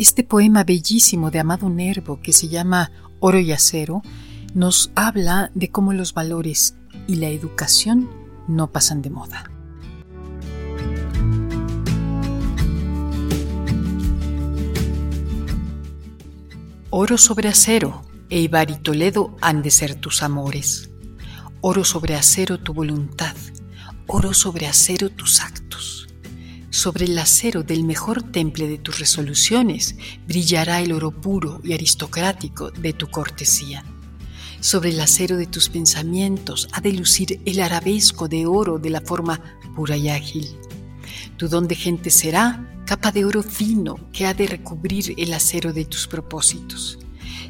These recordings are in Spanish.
Este poema bellísimo de Amado Nervo que se llama Oro y Acero nos habla de cómo los valores y la educación no pasan de moda. Oro sobre acero, Eibar y Toledo han de ser tus amores. Oro sobre acero tu voluntad, oro sobre acero tus actos. Sobre el acero del mejor temple de tus resoluciones brillará el oro puro y aristocrático de tu cortesía. Sobre el acero de tus pensamientos ha de lucir el arabesco de oro de la forma pura y ágil. Tu don de gente será capa de oro fino que ha de recubrir el acero de tus propósitos.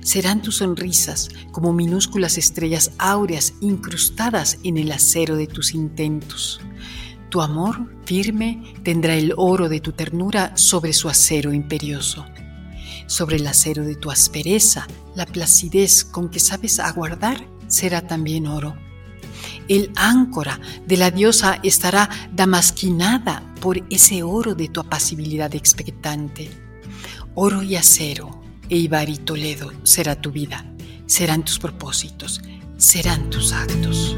Serán tus sonrisas como minúsculas estrellas áureas incrustadas en el acero de tus intentos. Tu amor firme tendrá el oro de tu ternura sobre su acero imperioso. Sobre el acero de tu aspereza, la placidez con que sabes aguardar será también oro. El áncora de la diosa estará damasquinada por ese oro de tu apacibilidad expectante. Oro y acero, Eibar y Toledo será tu vida, serán tus propósitos, serán tus actos.